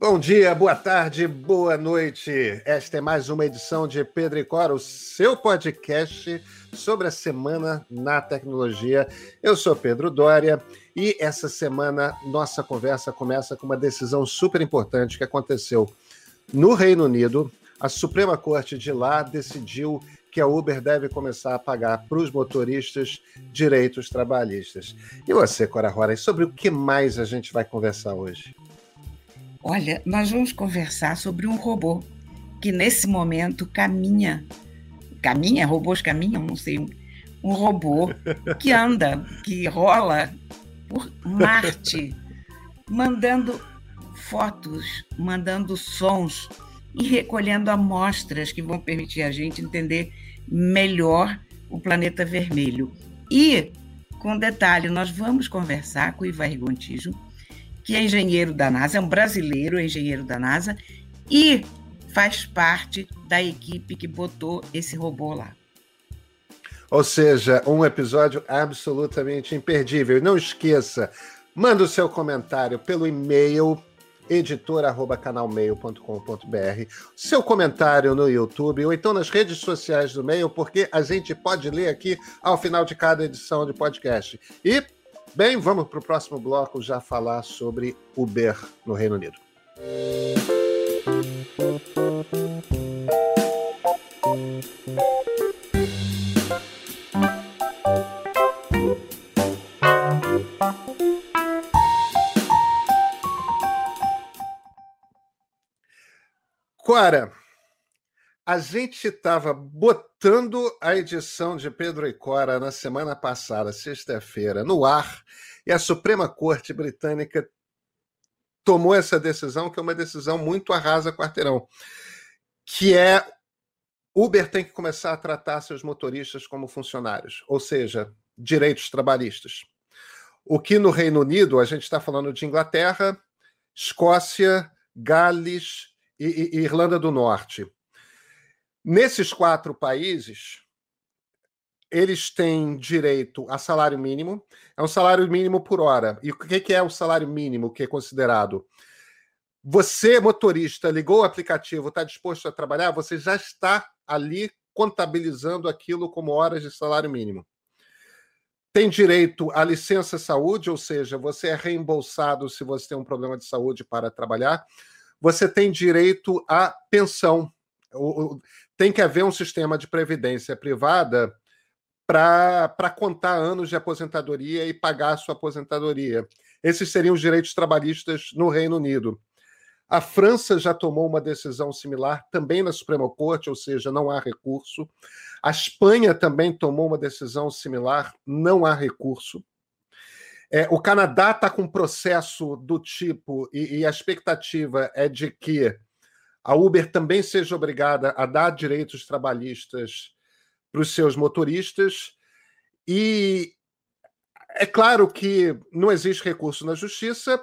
Bom dia, boa tarde, boa noite. Esta é mais uma edição de Pedro e Cora, o seu podcast sobre a semana na tecnologia. Eu sou Pedro Dória e essa semana nossa conversa começa com uma decisão super importante que aconteceu no Reino Unido. A Suprema Corte de lá decidiu que a Uber deve começar a pagar para os motoristas direitos trabalhistas. E você, Cora Rora, sobre o que mais a gente vai conversar hoje? Olha, nós vamos conversar sobre um robô que nesse momento caminha. Caminha? Robôs caminham? Não sei. Um robô que anda, que rola por Marte, mandando fotos, mandando sons e recolhendo amostras que vão permitir a gente entender melhor o planeta vermelho. E, com detalhe, nós vamos conversar com o Ivar Gontijo, que é engenheiro da NASA, é um brasileiro engenheiro da NASA e faz parte da equipe que botou esse robô lá. Ou seja, um episódio absolutamente imperdível. Não esqueça, manda o seu comentário pelo e-mail editor@canalmeio.com.br, seu comentário no YouTube ou então nas redes sociais do Meio, porque a gente pode ler aqui ao final de cada edição de podcast. E Bem, vamos para o próximo bloco já falar sobre Uber no Reino Unido. Cora, a gente estava botando a edição de Pedro e Cora na semana passada, sexta-feira, no ar, e a Suprema Corte Britânica tomou essa decisão, que é uma decisão muito arrasa quarteirão, que é Uber tem que começar a tratar seus motoristas como funcionários, ou seja, direitos trabalhistas. O que no Reino Unido, a gente está falando de Inglaterra, Escócia, Gales e, e Irlanda do Norte Nesses quatro países, eles têm direito a salário mínimo, é um salário mínimo por hora. E o que é o salário mínimo que é considerado? Você, motorista, ligou o aplicativo, está disposto a trabalhar, você já está ali contabilizando aquilo como horas de salário mínimo. Tem direito à licença saúde, ou seja, você é reembolsado se você tem um problema de saúde para trabalhar. Você tem direito à pensão. Tem que haver um sistema de previdência privada para contar anos de aposentadoria e pagar a sua aposentadoria. Esses seriam os direitos trabalhistas no Reino Unido. A França já tomou uma decisão similar, também na Suprema Corte, ou seja, não há recurso. A Espanha também tomou uma decisão similar, não há recurso. É, o Canadá está com um processo do tipo, e, e, a expectativa é de que a Uber também seja obrigada a dar direitos trabalhistas para os seus motoristas. E é claro que não existe recurso na justiça,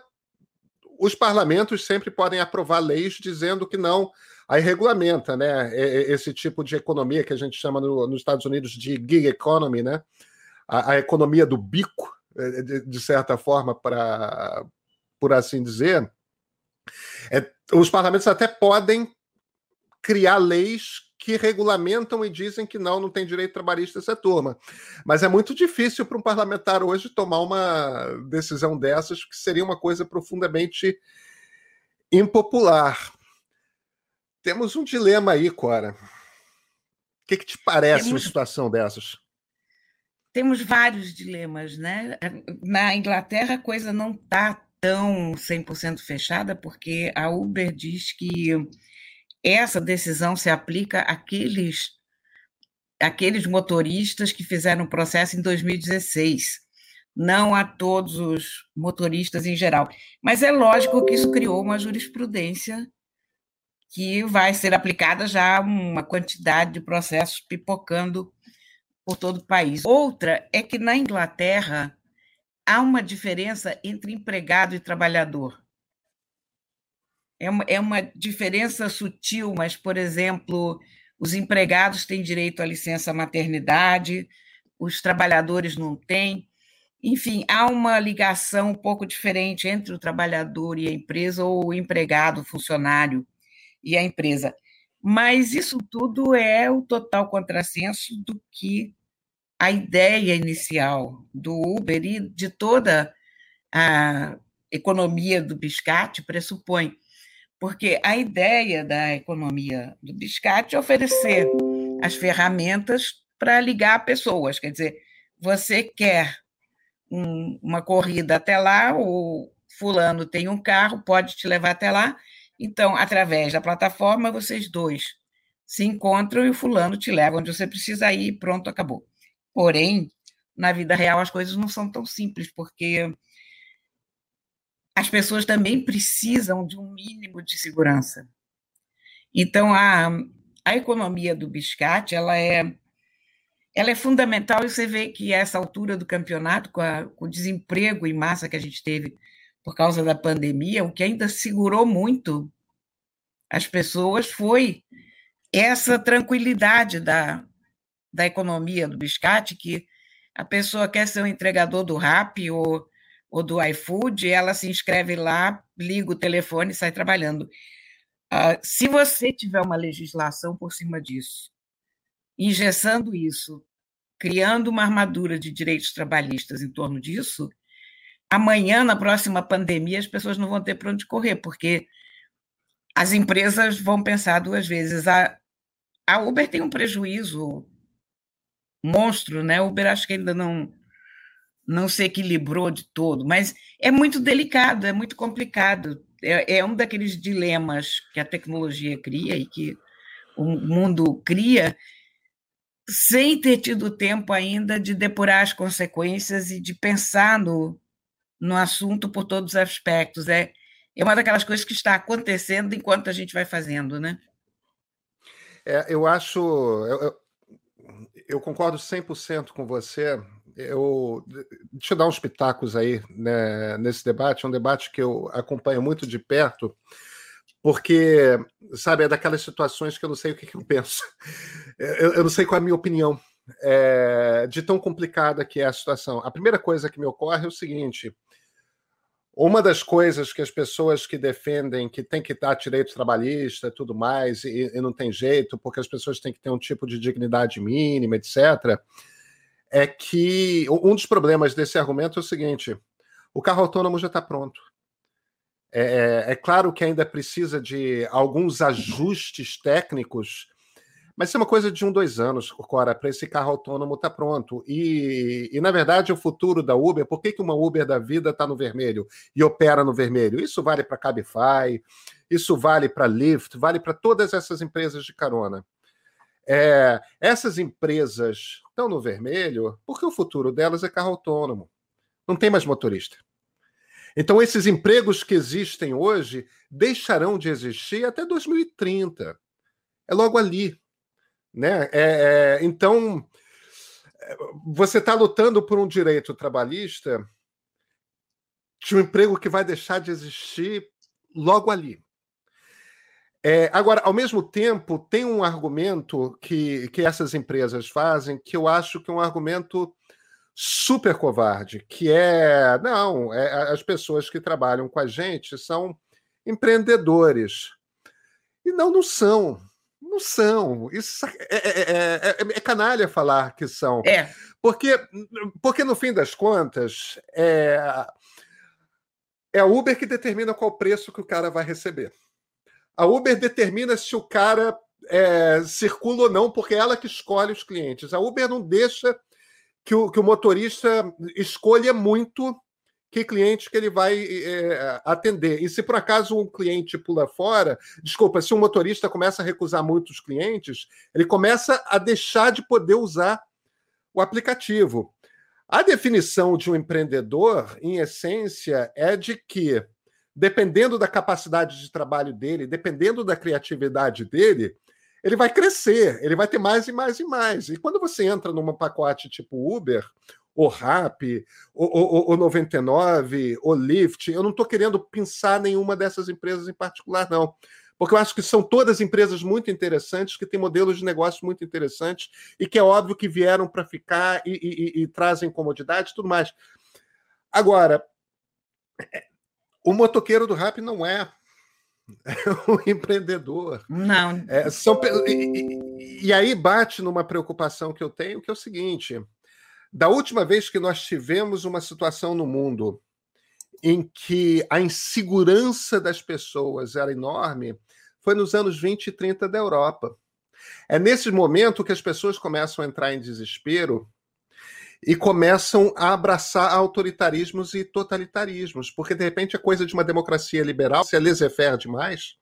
os parlamentos sempre podem aprovar leis dizendo que não, aí regulamenta né, esse tipo de economia que a gente chama no, nos Estados Unidos de gig economy, né? a, a economia do bico, eh, de, de certa forma, para por assim dizer. É, os parlamentos até podem criar leis que regulamentam e dizem que não, não tem direito trabalhista essa turma. Mas é muito difícil para um parlamentar hoje tomar uma decisão dessas, que seria uma coisa profundamente impopular. Temos um dilema aí, Cora. O que, que te parece Temos... uma situação dessas? Temos vários dilemas, né? Na Inglaterra a coisa não está tão 100% fechada, porque a Uber diz que essa decisão se aplica àqueles, àqueles motoristas que fizeram o processo em 2016, não a todos os motoristas em geral. Mas é lógico que isso criou uma jurisprudência que vai ser aplicada já uma quantidade de processos pipocando por todo o país. Outra é que na Inglaterra há uma diferença entre empregado e trabalhador. É uma, é uma diferença sutil, mas, por exemplo, os empregados têm direito à licença maternidade, os trabalhadores não têm. Enfim, há uma ligação um pouco diferente entre o trabalhador e a empresa, ou o empregado, o funcionário e a empresa. Mas isso tudo é o total contrassenso do que a ideia inicial do Uber e de toda a economia do biscate pressupõe. Porque a ideia da economia do biscate é oferecer as ferramentas para ligar pessoas. Quer dizer, você quer um, uma corrida até lá, o fulano tem um carro, pode te levar até lá. Então, através da plataforma, vocês dois se encontram e o fulano te leva onde você precisa ir, pronto, acabou. Porém, na vida real as coisas não são tão simples, porque as pessoas também precisam de um mínimo de segurança. Então, a, a economia do biscate, ela é ela é fundamental e você vê que essa altura do campeonato, com, a, com o desemprego em massa que a gente teve por causa da pandemia, o que ainda segurou muito as pessoas foi essa tranquilidade da, da economia do biscate, que a pessoa quer ser um entregador do RAP ou, ou do iFood, ela se inscreve lá, liga o telefone e sai trabalhando. Uh, se você tiver uma legislação por cima disso, engessando isso, criando uma armadura de direitos trabalhistas em torno disso, amanhã, na próxima pandemia, as pessoas não vão ter para onde correr, porque as empresas vão pensar duas vezes. A, a Uber tem um prejuízo monstro, né? O Uber acho que ainda não não se equilibrou de todo, mas é muito delicado, é muito complicado. É, é um daqueles dilemas que a tecnologia cria e que o mundo cria, sem ter tido tempo ainda de depurar as consequências e de pensar no, no assunto por todos os aspectos. É, é uma daquelas coisas que está acontecendo enquanto a gente vai fazendo, né? É, eu acho. Eu, eu, eu concordo 100% com você. Eu, deixa eu dar uns pitacos aí né, nesse debate, é um debate que eu acompanho muito de perto, porque, sabe, é daquelas situações que eu não sei o que, que eu penso. Eu, eu, não sei qual é a minha opinião é, de tão complicada que é a situação. A primeira coisa que me ocorre é o seguinte: uma das coisas que as pessoas que defendem que tem que dar direito trabalhista tudo mais, e, e, não tem jeito, porque as pessoas têm que ter um tipo de dignidade mínima, etc., é que um dos problemas desse argumento é o seguinte: o carro autônomo já está pronto. É, é, é, claro que ainda precisa de alguns ajustes técnicos, mas isso é uma coisa de um, dois anos, Cora, para esse carro autônomo estar tá pronto. E, e, na verdade, o futuro da Uber, por que, que uma Uber da vida está no vermelho e opera no vermelho? Isso vale para Cabify, isso vale para Lyft, vale para todas essas empresas de carona. É, essas empresas estão no vermelho porque o futuro delas é carro autônomo. Não tem mais motorista. Então, esses empregos que existem hoje deixarão de existir até 2030. É logo ali. Né? É, é, então, você está lutando por um direito trabalhista de um emprego que vai deixar de existir logo ali. É, agora, ao mesmo tempo, tem um argumento que, que essas empresas fazem que eu acho que é um argumento super covarde, que é não, é, as pessoas que trabalham com a gente são empreendedores. E não, não são. Não são. Isso é, é, é, é canalha falar que são. É. Porque, porque, no fim das contas, é, é a Uber que determina qual preço que o cara vai receber. A Uber determina se o cara é, circula ou não, porque é ela que escolhe os clientes. A Uber não deixa que o, que o motorista escolha muito que cliente que ele vai é, atender. E se por acaso um cliente pula fora, desculpa, se um motorista começa a recusar muitos clientes, ele começa a deixar de poder usar o aplicativo. A definição de um empreendedor, em essência, é de que dependendo da capacidade de trabalho dele, dependendo da criatividade dele, ele vai crescer, ele vai ter mais e mais e mais. E quando você entra num pacote tipo Uber, ou Rap, ou, ou, 99, ou Lyft, eu não estou querendo pensar nenhuma dessas empresas em particular, não. Porque eu acho que são todas empresas muito interessantes, que têm modelos de negócio muito interessantes e que é óbvio que vieram para ficar e, e, e, e trazem comodidade e tudo mais. Agora, o motoqueiro do rap não é um empreendedor. Não. É, são, e, e, aí bate numa preocupação que eu tenho, que é o seguinte: da última vez que nós tivemos uma situação no mundo em que a insegurança das pessoas era enorme, foi nos anos 20 e 30 da Europa. É nesse momento que as pessoas começam a entrar em desespero e começam a abraçar autoritarismos e totalitarismos, porque de repente a coisa de uma democracia liberal, se é laissez-faire demais,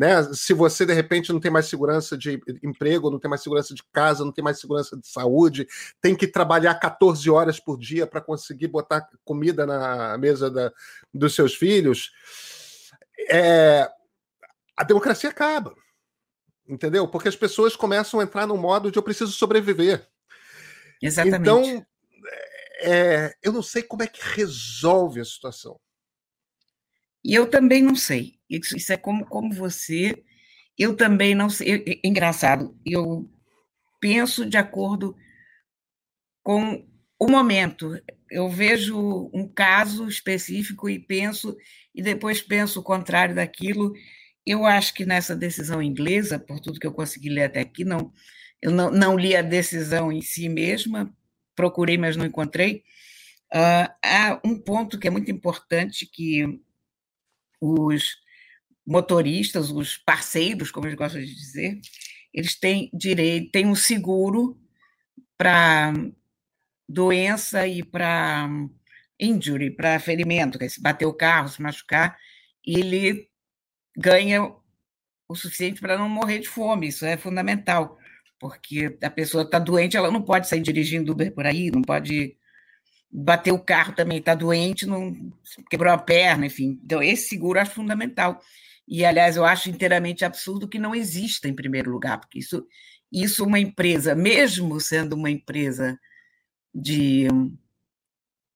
né? Se você de repente não tem mais segurança de emprego, não tem mais segurança de casa, não tem mais segurança de saúde, tem que trabalhar 14 horas por dia para conseguir botar comida na mesa da, dos seus filhos, é, a democracia acaba. Entendeu? Porque as pessoas começam a entrar no modo de eu preciso sobreviver. Exatamente. Então, é, eu não sei como é que resolve a situação. E eu também não sei. Isso, isso é como, como você. Eu também não sei. Engraçado, eu penso de acordo com o momento. Eu vejo um caso específico e penso, e depois penso o contrário daquilo. Eu acho que nessa decisão inglesa, por tudo que eu consegui ler até aqui, não, eu não, não li a decisão em si mesma, procurei, mas não encontrei. Uh, há um ponto que é muito importante que os motoristas, os parceiros, como eles gostam de dizer, eles têm direito, têm um seguro para doença e para injury, para ferimento, que é se bater o carro, se machucar, ele ganha o suficiente para não morrer de fome, isso é fundamental porque a pessoa está doente, ela não pode sair dirigindo Uber por aí, não pode bater o carro também, está doente, não quebrou a perna, enfim. Então, esse seguro acho fundamental. E, aliás, eu acho inteiramente absurdo que não exista em primeiro lugar, porque isso, isso uma empresa, mesmo sendo uma empresa de,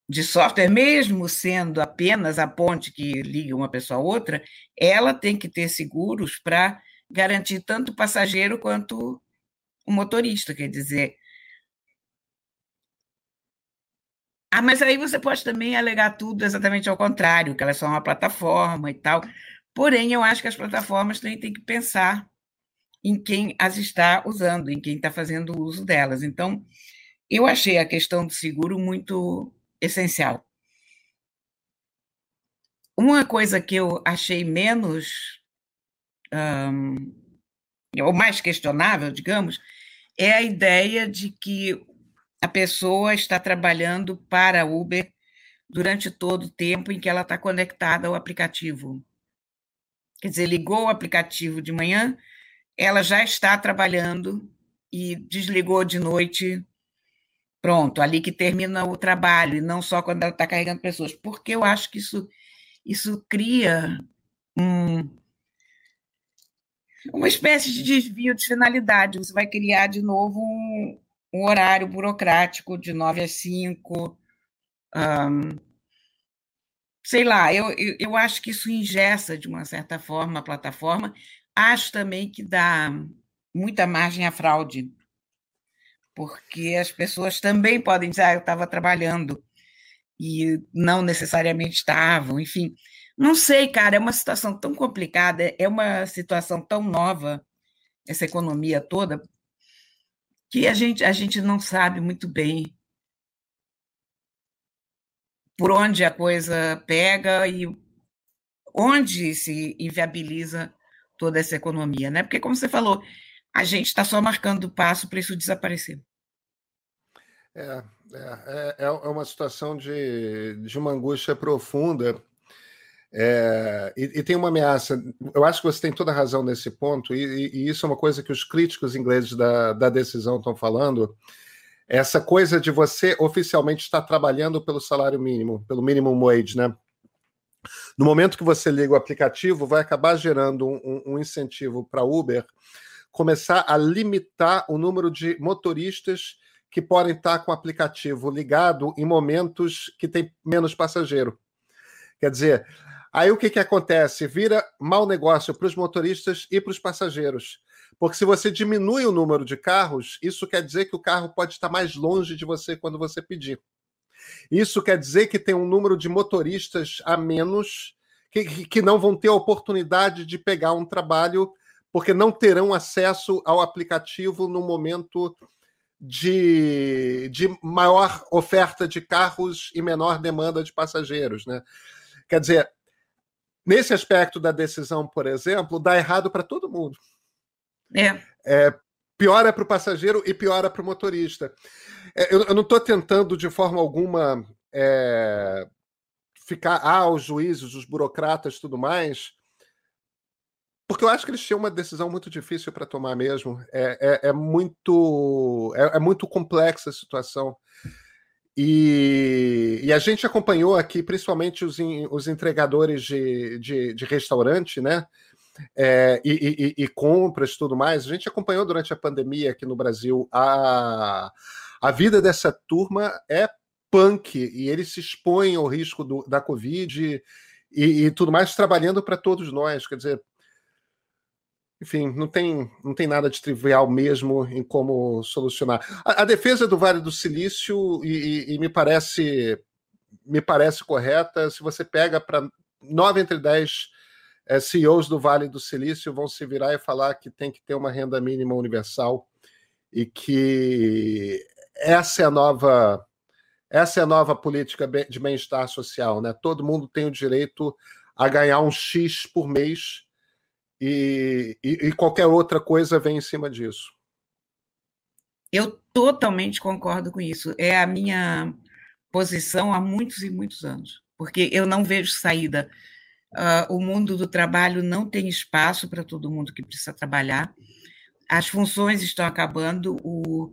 de software, mesmo sendo apenas a ponte que liga uma pessoa a outra, ela tem que ter seguros para garantir tanto o passageiro quanto o motorista, quer dizer. Ah, mas aí você pode também alegar tudo exatamente ao contrário, que elas são uma plataforma e tal. Porém, eu acho que as plataformas também têm que pensar em quem as está usando, em quem está fazendo uso delas. Então, eu achei a questão do seguro muito essencial. Uma coisa que eu achei menos, um, ou mais questionável, digamos, é a ideia de que a pessoa está trabalhando para a Uber durante todo o tempo em que ela está conectada ao aplicativo. Quer dizer, ligou o aplicativo de manhã, ela já está trabalhando e desligou de noite. Pronto, ali que termina o trabalho, e não só quando ela está carregando pessoas. Porque eu acho que isso, isso cria um, uma espécie de desvio de finalidade. Você vai criar de novo um, um horário burocrático de 9 às 5. Um, sei lá, eu, eu, eu, acho que isso ingessa, de uma certa forma, a plataforma. Acho também que dá muita margem à fraude, porque as pessoas também podem dizer, ah, eu estava trabalhando, e não necessariamente estavam, enfim. Não sei, cara, é uma situação tão complicada, é uma situação tão nova, essa economia toda, que a gente, a gente não sabe muito bem por onde a coisa pega e onde se inviabiliza toda essa economia, né? Porque, como você falou, a gente está só marcando o passo para isso desaparecer. É, é, é, é uma situação de, de uma angústia profunda é, e, e, tem uma ameaça. Eu acho que você tem toda a razão nesse ponto, e, e isso é uma coisa que os críticos ingleses da, da decisão estão falando. Essa coisa de você oficialmente estar trabalhando pelo salário mínimo, pelo minimum wage, né? No momento que você liga o aplicativo, vai acabar gerando um, um incentivo para Uber começar a limitar o número de motoristas que podem estar com o aplicativo ligado em momentos que tem menos passageiro. Quer dizer, Aí o que, que acontece? Vira mau negócio para os motoristas e para os passageiros. Porque se você diminui o número de carros, isso quer dizer que o carro pode estar mais longe de você quando você pedir. Isso quer dizer que tem um número de motoristas a menos que, que não vão ter a oportunidade de pegar um trabalho porque não terão acesso ao aplicativo no momento de, de maior oferta de carros e menor demanda de passageiros. Né? Quer dizer, nesse aspecto da decisão, por exemplo, dá errado para todo mundo. É. é piora para o passageiro e piora para o motorista. É, eu, eu, não estou tentando, de forma alguma, é, ficar, ah, os juízes, os burocratas tudo mais, porque eu acho que eles tinham uma decisão muito difícil para tomar mesmo. É, é, é muito é, é, muito complexa a situação. E, e, a gente acompanhou aqui, principalmente os, os entregadores de, de, de restaurante, né? É, e, e, e, compras tudo mais. A gente acompanhou durante a pandemia aqui no Brasil. A, a vida dessa turma é punk e eles se expõem ao risco do, da Covid e, e tudo mais, trabalhando para todos nós. Quer dizer, enfim, não tem, não tem nada de trivial mesmo em como solucionar. A, a defesa do Vale do Silício, e, e, e, me parece me parece correta, se você pega para nove entre dez é, CEOs do Vale do Silício vão se virar e falar que tem que ter uma renda mínima universal e que essa é a nova essa é a nova política de bem-estar social, né? Todo mundo tem o direito a ganhar um X por mês e, e, e qualquer outra coisa vem em cima disso. Eu totalmente concordo com isso. É a minha posição há muitos e muitos anos, porque eu não vejo saída. Uh, o mundo do trabalho não tem espaço para todo mundo que precisa trabalhar. As funções estão acabando, o,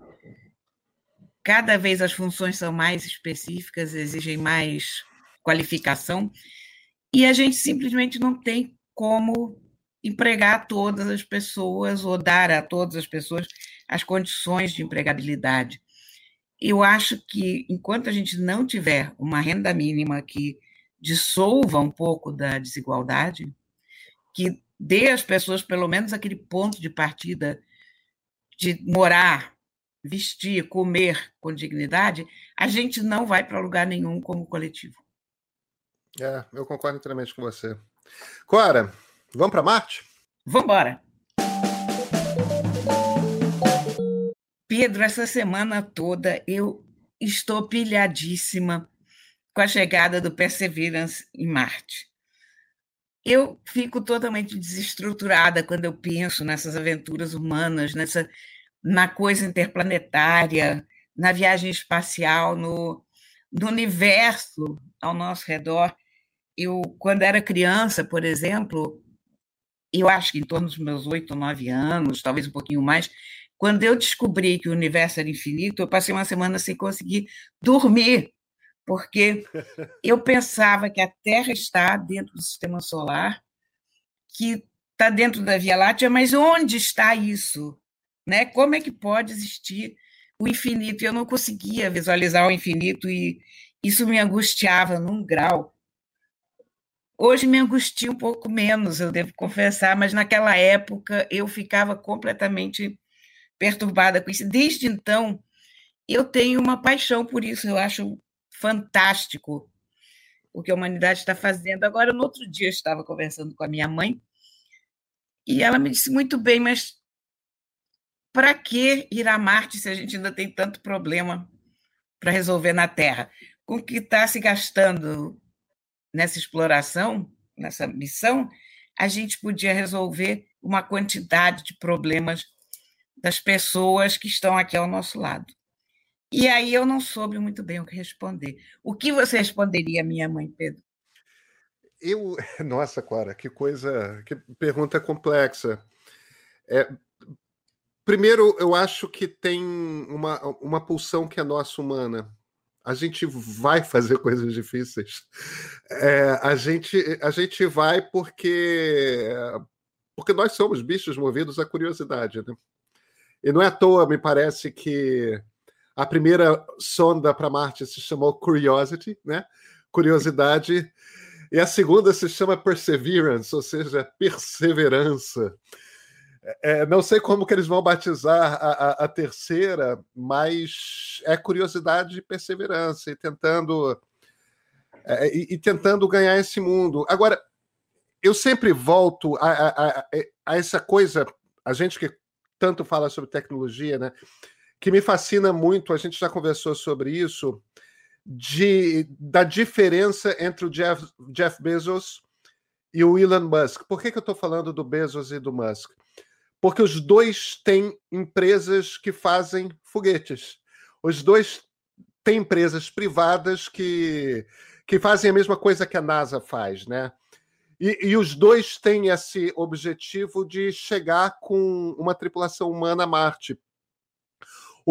cada vez as funções são mais específicas, exigem mais qualificação, e a gente simplesmente não tem como empregar todas as pessoas ou dar a todas as pessoas as condições de empregabilidade. Eu acho que enquanto a gente não tiver uma renda mínima que dissolva um pouco da desigualdade, que dê às pessoas pelo menos aquele ponto de partida de morar vestir, comer com dignidade, a gente não vai para lugar nenhum como coletivo. É, eu concordo inteiramente com você. Cora, vamos para Marte? Vamos embora. Pedro, essa semana toda eu estou pilhadíssima com a chegada do Perseverance em Marte. Eu fico totalmente desestruturada quando eu penso nessas aventuras humanas, nessa na coisa interplanetária, na viagem espacial, no, no universo ao nosso redor. Eu, quando era criança, por exemplo, eu acho que em torno dos meus oito, nove anos, talvez um pouquinho mais, quando eu descobri que o universo era infinito, eu passei uma semana sem conseguir dormir, porque eu pensava que a Terra está dentro do sistema solar, que está dentro da Via Láctea, mas onde está isso? Né? Como é que pode existir o infinito? Eu não conseguia visualizar o infinito e isso me angustiava num grau. Hoje me angustia um pouco menos, eu devo confessar, mas naquela época eu ficava completamente perturbada com isso. Desde então, eu tenho uma paixão por isso, eu acho fantástico o que a humanidade está fazendo. Agora, no outro dia, eu estava conversando com a minha mãe e ela me disse muito bem, mas para que ir a Marte se a gente ainda tem tanto problema para resolver na Terra? Com o que está se gastando nessa exploração, nessa missão, a gente podia resolver uma quantidade de problemas das pessoas que estão aqui ao nosso lado. E aí eu não soube muito bem o que responder. O que você responderia, minha mãe, Pedro? Eu, nossa, Clara, que coisa, que pergunta complexa. É, Primeiro, eu acho que tem uma, uma pulsão que é nossa humana. A gente vai fazer coisas difíceis. É, a, gente, a gente vai porque, porque nós somos bichos movidos à curiosidade. Né? E não é à toa, me parece que a primeira sonda para Marte se chamou Curiosity, né? Curiosidade. E a segunda se chama Perseverance, ou seja, perseverança. É, não sei como que eles vão batizar a, a, a, terceira, mas é curiosidade e perseverança e tentando é, e, e, tentando ganhar esse mundo. Agora, eu sempre volto a, a, essa coisa, a gente que tanto fala sobre tecnologia, né? Que me fascina muito, a gente já conversou sobre isso, de, da diferença entre o Jeff, Jeff Bezos e o Elon Musk. Por que, que eu estou falando do Bezos e do Musk? Porque os dois têm empresas que fazem foguetes. Os dois têm empresas privadas que, que fazem a mesma coisa que a NASA faz, né? E, e, os dois têm esse objetivo de chegar com uma tripulação humana a Marte.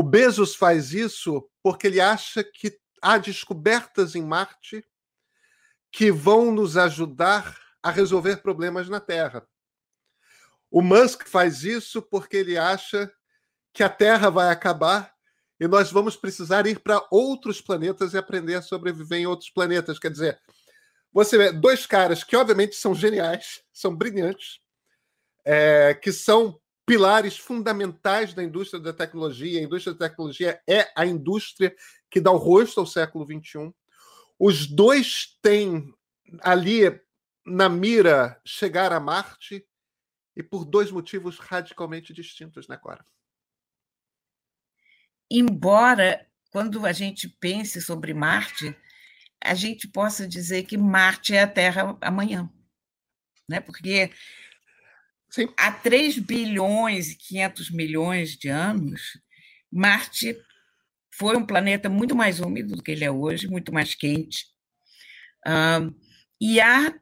O Bezos faz isso porque ele acha que há descobertas em Marte que vão nos ajudar a resolver problemas na Terra. O Musk faz isso porque ele acha que a Terra vai acabar e nós vamos precisar ir para outros planetas e aprender a sobreviver em outros planetas. Quer dizer, você vê dois caras que, obviamente, são geniais, são brilhantes, é, que são pilares fundamentais da indústria da tecnologia. A indústria da tecnologia é a indústria que dá o rosto ao século XXI. Os dois têm ali na mira chegar a Marte e por dois motivos radicalmente distintos, né, Cora? Embora, quando a gente pense sobre Marte, a gente possa dizer que Marte é a Terra amanhã. Né? Porque Sim. há 3 bilhões e 500 milhões de anos, Marte foi um planeta muito mais úmido do que ele é hoje, muito mais quente. E há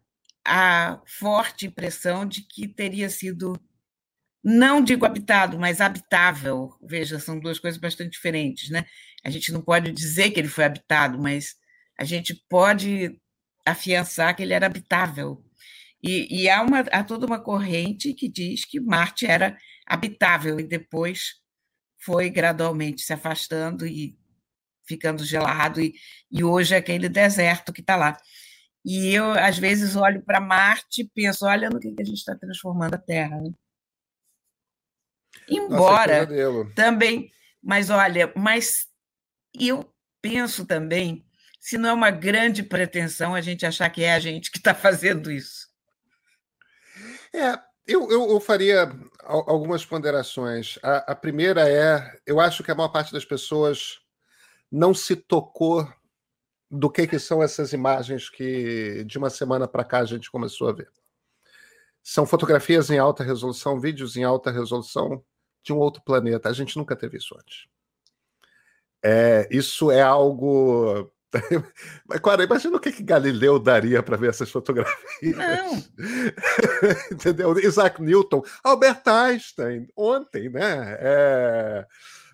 a forte impressão de que teria sido, não digo habitado, mas habitável. Veja, são duas coisas bastante diferentes, né? A gente não pode dizer que ele foi habitado, mas a gente pode afiançar que ele era habitável. E, e há, uma, há toda uma corrente que diz que Marte era habitável e depois foi gradualmente se afastando e ficando gelado, e, e hoje é aquele deserto que está lá. E eu, às vezes, olho para Marte e penso: olha no que, que a gente está transformando a Terra. Né? Embora Nossa, também, mas olha, mas eu penso também se não é uma grande pretensão a gente achar que é a gente que está fazendo isso. É, eu, eu, eu, faria algumas ponderações. A, a, primeira é: eu acho que a maior parte das pessoas não se tocou do que, que são essas imagens que de uma semana para cá a gente começou a ver. São fotografias em alta resolução, vídeos em alta resolução de um outro planeta. A gente nunca teve isso antes. É, isso é algo. Mas, cara, imagina o que, que Galileu daria para ver essas fotografias. Não. Entendeu? Isaac Newton, Albert Einstein, ontem, né? É...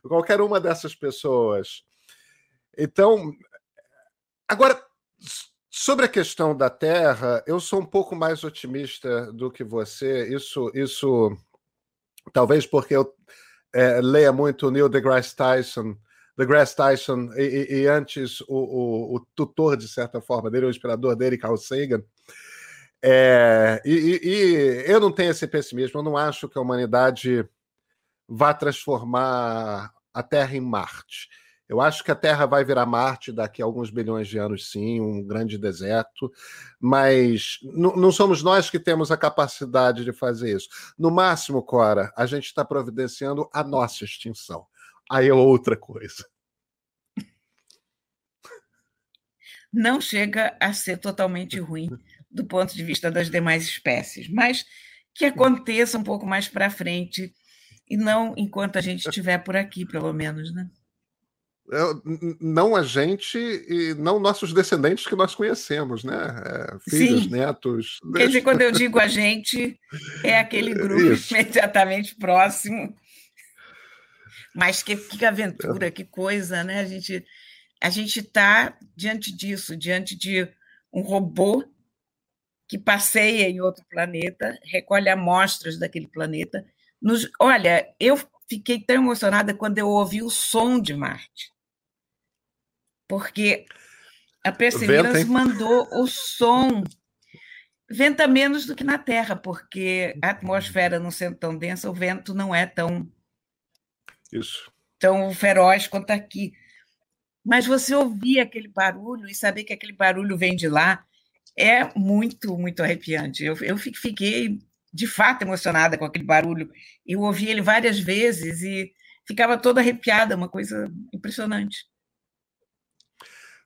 Qualquer uma dessas pessoas. Então, Agora, sobre a questão da Terra, eu sou um pouco mais otimista do que você. Isso, isso talvez porque eu é, leia muito Neil deGrasse Tyson, deGrasse Tyson e, e antes o, o, o, tutor, de certa forma, dele, o inspirador dele, Carl Sagan. É, e, e, eu não tenho esse pessimismo, eu não acho que a humanidade vá transformar a Terra em Marte. Eu acho que a Terra vai virar Marte daqui a alguns bilhões de anos, sim, um grande deserto, mas não somos nós que temos a capacidade de fazer isso. No máximo, Cora, a gente está providenciando a nossa extinção. Aí é outra coisa. Não chega a ser totalmente ruim do ponto de vista das demais espécies, mas que aconteça um pouco mais para frente e não enquanto a gente estiver por aqui, pelo menos, né? não a gente e não nossos descendentes que nós conhecemos, né? É, filhos, Sim. netos. Quer dizer, quando eu digo a gente, é aquele grupo Isso. imediatamente próximo. Mas que, que aventura, que coisa, né? A gente a gente está diante disso, diante de um robô que passeia em outro planeta, recolhe amostras daquele planeta. Nos, olha, eu fiquei tão emocionada quando eu ouvi o som de Marte porque a Perseverance mandou o som Venta menos do que na Terra, porque a atmosfera não sendo tão densa, o vento não é tão isso tão feroz quanto aqui. Mas você ouvir aquele barulho e saber que aquele barulho vem de lá é muito, muito arrepiante. Eu, eu fiquei, de fato, emocionada com aquele barulho. Eu ouvi ele várias vezes e ficava toda arrepiada, uma coisa impressionante.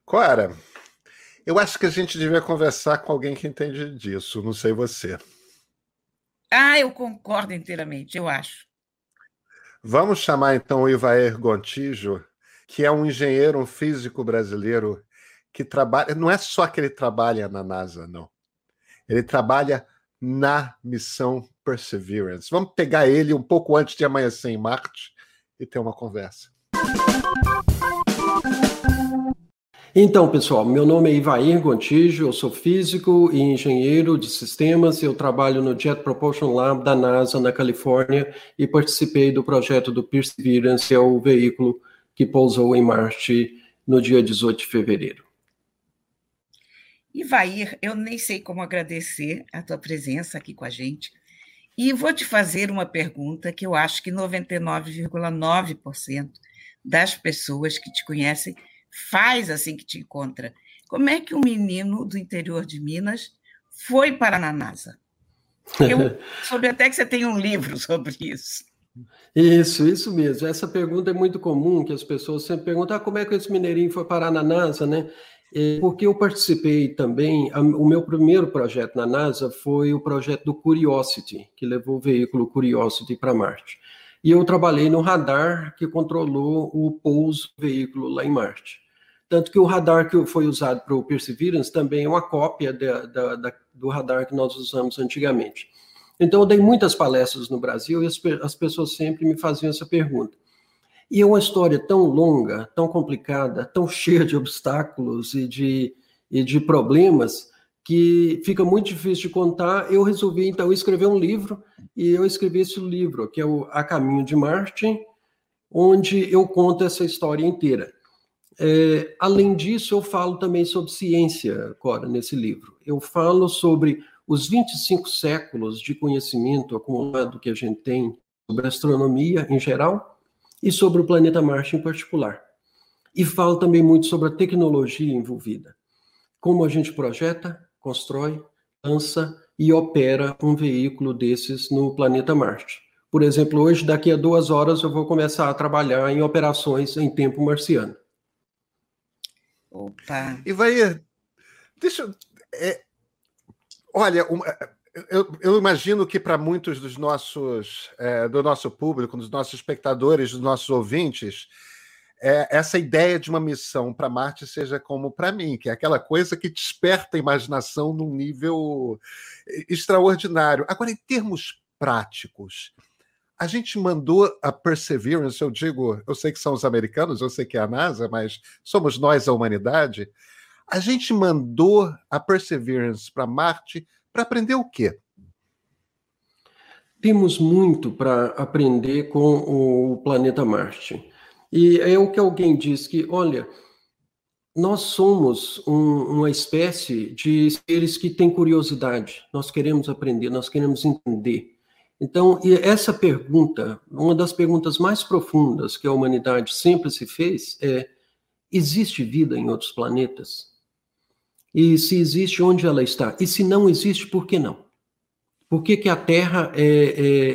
Cora, eu acho que a gente devia conversar com alguém que entende disso, não sei você. Ah, eu concordo inteiramente, eu acho. Vamos chamar então o Ivair Gontijo, que é um engenheiro, um físico brasileiro que trabalha. Não é só que ele trabalha na NASA, não. Ele trabalha na missão Perseverance. Vamos pegar ele um pouco antes de amanhecer em Marte e ter uma conversa. Então, pessoal, meu nome é Ivair Gontijo, eu sou físico e engenheiro de sistemas. Eu trabalho no Jet Propulsion Lab da NASA, na Califórnia, e participei do projeto do Perseverance, que é o veículo que pousou em Marte no dia 18 de fevereiro. Ivair, eu nem sei como agradecer a tua presença aqui com a gente. E vou te fazer uma pergunta que eu acho que 99,9% das pessoas que te conhecem faz assim que te encontra. Como é que um menino do interior de Minas foi para a NASA? Eu soube até que você tem um livro sobre isso. Isso, isso mesmo. Essa pergunta é muito comum, que as pessoas sempre perguntam ah, como é que esse mineirinho foi parar na NASA, né? Porque eu participei também, o meu primeiro projeto na NASA foi o projeto do Curiosity, que levou o veículo Curiosity para Marte. E eu trabalhei no radar que controlou o pouso do veículo lá em Marte. Tanto que o radar que foi usado para o Perseverance também é uma cópia da, da, da, do radar que nós usamos antigamente. Então, eu dei muitas palestras no Brasil e as, as pessoas sempre me faziam essa pergunta. E é uma história tão longa, tão complicada, tão cheia de obstáculos e de, e de problemas, que fica muito difícil de contar. Eu resolvi, então, escrever um livro, e eu escrevi esse livro, que é o A Caminho de Marte, onde eu conto essa história inteira. É, além disso, eu falo também sobre ciência, Cora, nesse livro. Eu falo sobre os 25 séculos de conhecimento acumulado que a gente tem sobre astronomia em geral e sobre o planeta Marte em particular. E falo também muito sobre a tecnologia envolvida. Como a gente projeta, constrói, lança e opera um veículo desses no planeta Marte. Por exemplo, hoje, daqui a duas horas, eu vou começar a trabalhar em operações em tempo marciano. Opa! E vai. Deixa. É, olha, uma, eu, eu, imagino que para muitos dos nossos, é, do nosso público, dos nossos espectadores, dos nossos ouvintes, é, essa ideia de uma missão para Marte seja como para mim, que é aquela coisa que desperta a imaginação num nível extraordinário. Agora, em termos práticos, a gente mandou a Perseverance, eu digo, eu sei que são os americanos, eu sei que é a NASA, mas somos nós a humanidade. A gente mandou a Perseverance para Marte para aprender o quê? Temos muito para aprender com o planeta Marte. E é o que alguém diz que, olha, nós somos um, uma espécie de seres que têm curiosidade. Nós queremos aprender, nós queremos entender. Então, essa pergunta, uma das perguntas mais profundas que a humanidade sempre se fez é: existe vida em outros planetas? E se existe, onde ela está? E se não existe, por que não? Por que, que a Terra é,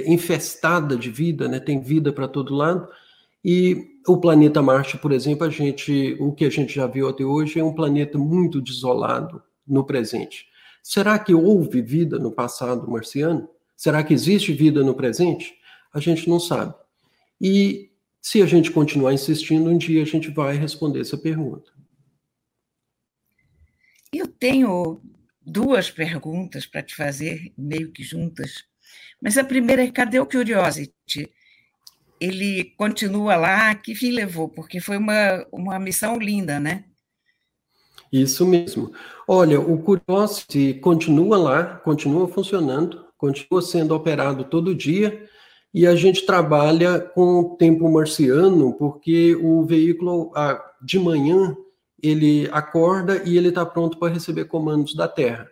é infestada de vida, né? tem vida para todo lado? E o planeta Marte, por exemplo, a gente, o que a gente já viu até hoje é um planeta muito desolado no presente. Será que houve vida no passado marciano? Será que existe vida no presente? A gente não sabe. E se a gente continuar insistindo, um dia a gente vai responder essa pergunta. Eu tenho duas perguntas para te fazer, meio que juntas. Mas a primeira é: cadê o Curiosity? Ele continua lá? Que fim levou? Porque foi uma, uma missão linda, né? Isso mesmo. Olha, o Curiosity continua lá, continua funcionando continua sendo operado todo dia e a gente trabalha com o tempo marciano porque o veículo de manhã ele acorda e ele está pronto para receber comandos da Terra.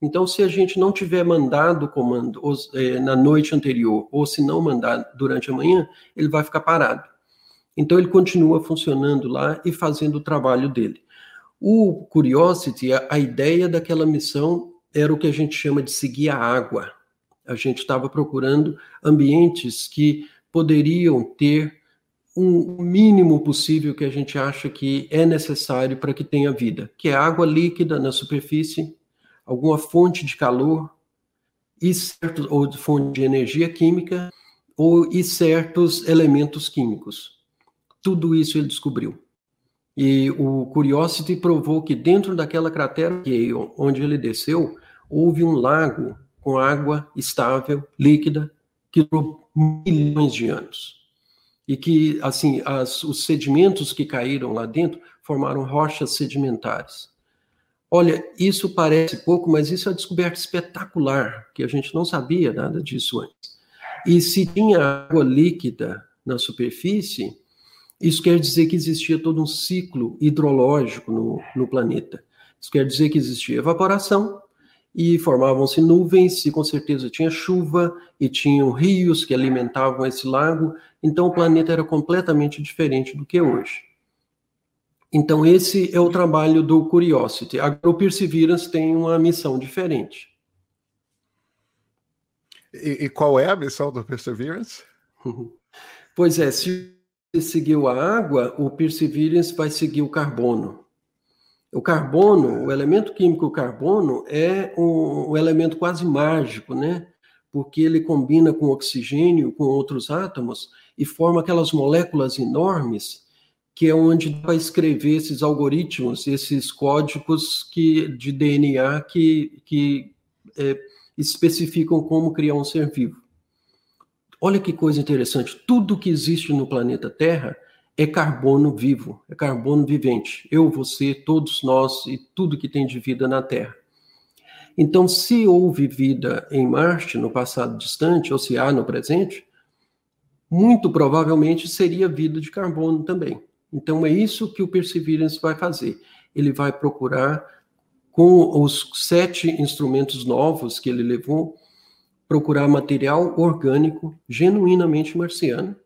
Então, se a gente não tiver mandado o comando é, na noite anterior, ou se não mandar durante a manhã, ele vai ficar parado. Então, ele continua funcionando lá e fazendo o trabalho dele. O Curiosity, a ideia daquela missão era o que a gente chama de seguir a água. A gente estava procurando ambientes que poderiam ter um mínimo possível que a gente acha que é necessário para que tenha vida, que é água líquida na superfície, alguma fonte de calor e certos, ou fonte de energia química ou e certos elementos químicos. Tudo isso ele descobriu. E o Curiosity provou que dentro daquela cratera onde ele desceu, houve um lago com água estável, líquida, que durou milhões de anos. E que, assim, as, os sedimentos que caíram lá dentro formaram rochas sedimentares. Olha, isso parece pouco, mas isso é uma descoberta espetacular, que a gente não sabia nada disso antes. E se tinha água líquida na superfície, isso quer dizer que existia todo um ciclo hidrológico no, no planeta. Isso quer dizer que existia evaporação e formavam-se nuvens, e com certeza tinha chuva, e tinham rios que alimentavam esse lago. Então o planeta era completamente diferente do que é hoje. Então, esse é o trabalho do Curiosity. Agora, o Perseverance tem uma missão diferente. E, e qual é a missão do Perseverance? pois é, se seguiu a água, o Perseverance vai seguir o carbono. O carbono, o elemento químico carbono, é um, um elemento quase mágico, né? Porque ele combina com oxigênio, com outros átomos, e forma aquelas moléculas enormes que é onde vai escrever esses algoritmos, esses códigos que, de DNA que, que é, especificam como criar um ser vivo. Olha que coisa interessante. Tudo que existe no planeta Terra é carbono vivo, é carbono vivente. Eu, você, todos nós e tudo que tem de vida na Terra. Então, se houve vida em Marte no passado distante, ou se há no presente, muito provavelmente seria vida de carbono também. Então é isso que o Perseverance vai fazer. Ele vai procurar, com os sete instrumentos novos que ele levou, procurar material orgânico genuinamente marciano.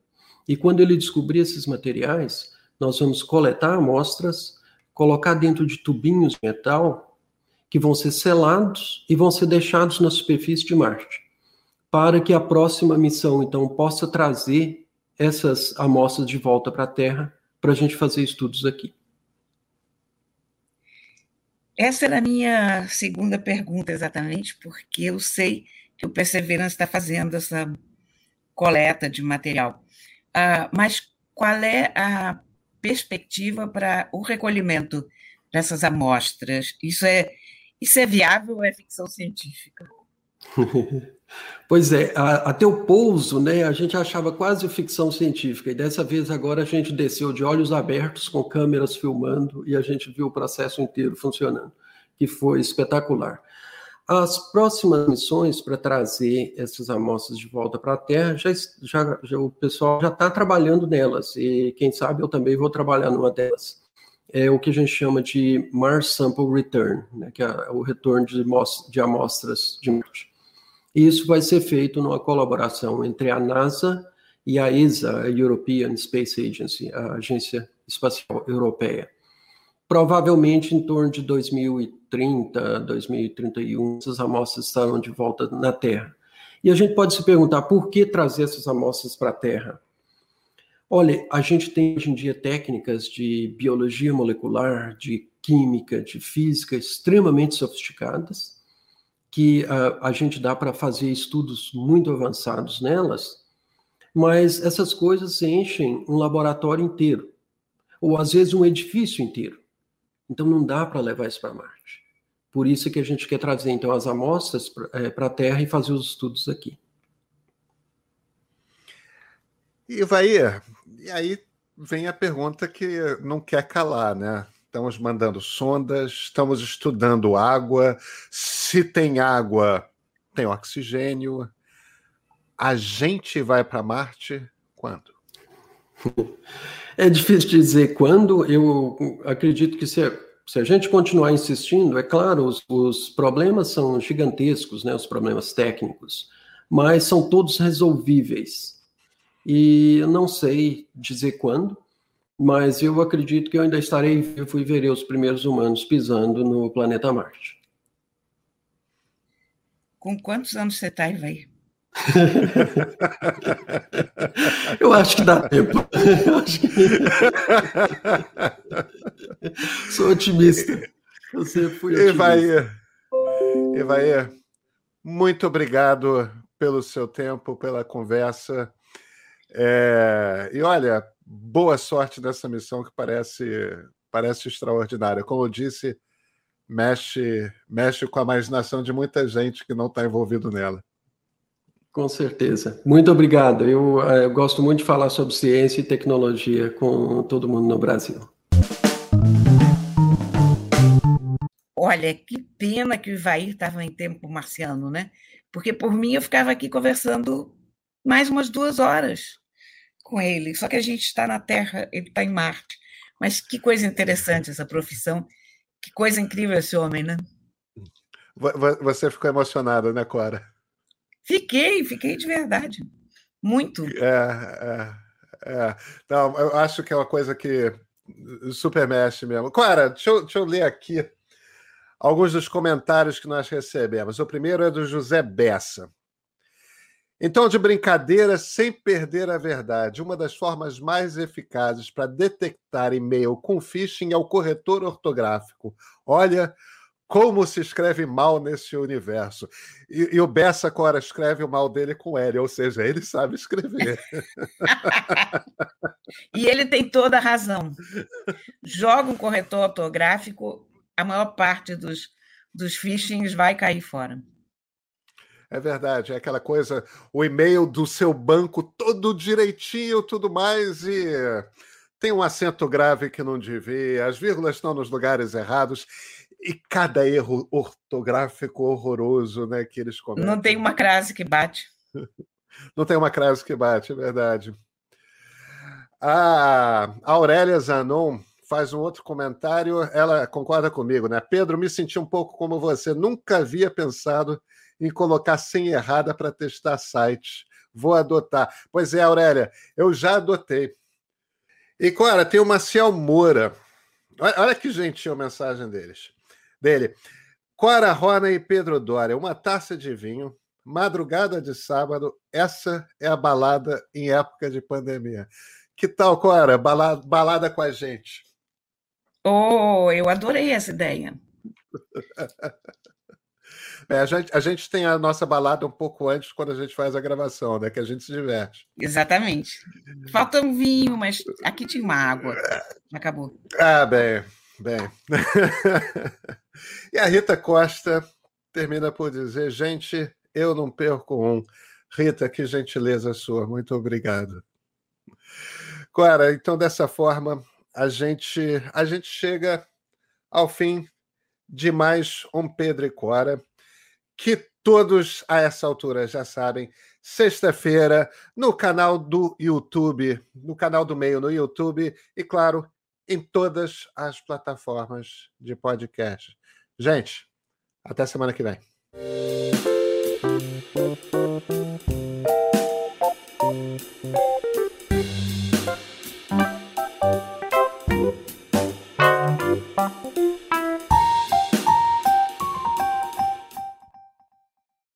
E quando ele descobrir esses materiais, nós vamos coletar amostras, colocar dentro de tubinhos de metal que vão ser selados e vão ser deixados na superfície de Marte, para que a próxima missão então possa trazer essas amostras de volta para a Terra para a gente fazer estudos aqui. Essa era a minha segunda pergunta, exatamente, porque eu sei que o Perseverance está fazendo essa coleta de material. Uh, mas qual é a perspectiva para o recolhimento dessas amostras? Isso é, isso é viável ou é ficção científica? Pois é, até o pouso, né, a gente achava quase ficção científica, e dessa vez agora a gente desceu de olhos abertos, com câmeras filmando, e a gente viu o processo inteiro funcionando, que foi espetacular. As próximas missões para trazer essas amostras de volta para a Terra, já, já, já, o pessoal já está trabalhando nelas, e quem sabe eu também vou trabalhar numa delas. É o que a gente chama de Mars Sample Return, né, que é o retorno de, de amostras de Marte. E isso vai ser feito numa colaboração entre a NASA e a ESA, a European Space Agency, a Agência Espacial Europeia. Provavelmente em torno de 2030, 2031, essas amostras estarão de volta na Terra. E a gente pode se perguntar por que trazer essas amostras para a Terra? Olha, a gente tem hoje em dia técnicas de biologia molecular, de química, de física extremamente sofisticadas que a, a gente dá para fazer estudos muito avançados nelas, mas essas coisas enchem um laboratório inteiro, ou às vezes um edifício inteiro. Então não dá para levar isso para Marte. Por isso que a gente quer trazer então as amostras para é, a Terra e fazer os estudos aqui. E vai, e aí vem a pergunta que não quer calar, né? Estamos mandando sondas, estamos estudando água. Se tem água, tem oxigênio. A gente vai para Marte quando? É difícil dizer quando. Eu acredito que se, Se a gente continuar insistindo, é claro, os, os problemas são gigantescos, né, os problemas técnicos, mas são todos resolvíveis. E eu não sei dizer quando, mas eu acredito que eu ainda estarei vivo e verei os primeiros humanos pisando no planeta Marte. Com quantos anos você está, aí? Eu acho que dá tempo. Eu acho que... Sou otimista. Eu sempre fui otimista. Evair, Evair, muito obrigado pelo seu tempo, pela conversa. É... E olha, boa sorte nessa missão que parece, parece extraordinária. Como eu disse, mexe, mexe com a imaginação de muita gente que não está envolvido nela. Com certeza. Muito obrigado. Eu, eh, eu, gosto muito de falar sobre ciência e tecnologia com todo mundo no Brasil. Olha, que pena que o Ivair estava em tempo marciano, né? Porque por mim eu ficava aqui conversando mais umas duas horas com ele. Só que a gente está na Terra, ele está em Marte. Mas que coisa interessante essa profissão. Que coisa incrível esse homem, né? Você ficou emocionada, né, Cora? Fiquei, fiquei de verdade. Muito. É, é, é. Não, eu acho que é uma coisa que super mexe mesmo. Clara, deixa eu, deixa eu ler aqui alguns dos comentários que nós recebemos. O primeiro é do José Bessa. Então, de brincadeira, sem perder a verdade, uma das formas mais eficazes para detectar e-mail com phishing é o corretor ortográfico. Olha, como se escreve mal nesse universo. E, e o Bessa agora escreve o mal dele com L, ou seja, ele sabe escrever. e ele tem toda a razão. Joga um corretor ortográfico, a maior parte dos, dos phishings vai cair fora. É verdade, é aquela coisa, o e-mail do seu banco todo direitinho, tudo mais, e tem um acento grave que não devia, as vírgulas estão nos lugares errados e cada erro ortográfico horroroso, né, que eles cometem. Não tem uma crase que bate. Não tem uma crase que bate, é verdade. A Aurélia Zanon faz um outro comentário, ela concorda comigo, né? Pedro, me senti um pouco como você, nunca havia pensado em colocar senha errada para testar site. Vou adotar. Pois é, Aurélia, eu já adotei. E, Cora, tem o Maciel Moura. Olha que gentil a mensagem deles dele. Cora Rona e Pedro Dória, uma taça de vinho, madrugada de sábado, essa é a balada em época de pandemia. Que tal, Cora? Balada, balada com a gente. Oh, eu adorei essa ideia. É, a, gente, a gente tem a nossa balada um pouco antes quando a gente faz a gravação, né? Que a gente se diverte. Exatamente. Falta um vinho, mas aqui tinha uma água. Acabou. Ah, bem, bem. E a Rita Costa termina por dizer: gente, eu não perco um. Rita, que gentileza sua, muito obrigado. Clara, então dessa forma a gente a gente chega ao fim de mais um Pedro e Cora, que todos a essa altura já sabem, sexta-feira no canal do YouTube, no canal do Meio no YouTube e claro, em todas as plataformas de podcast. Gente, até semana que vem.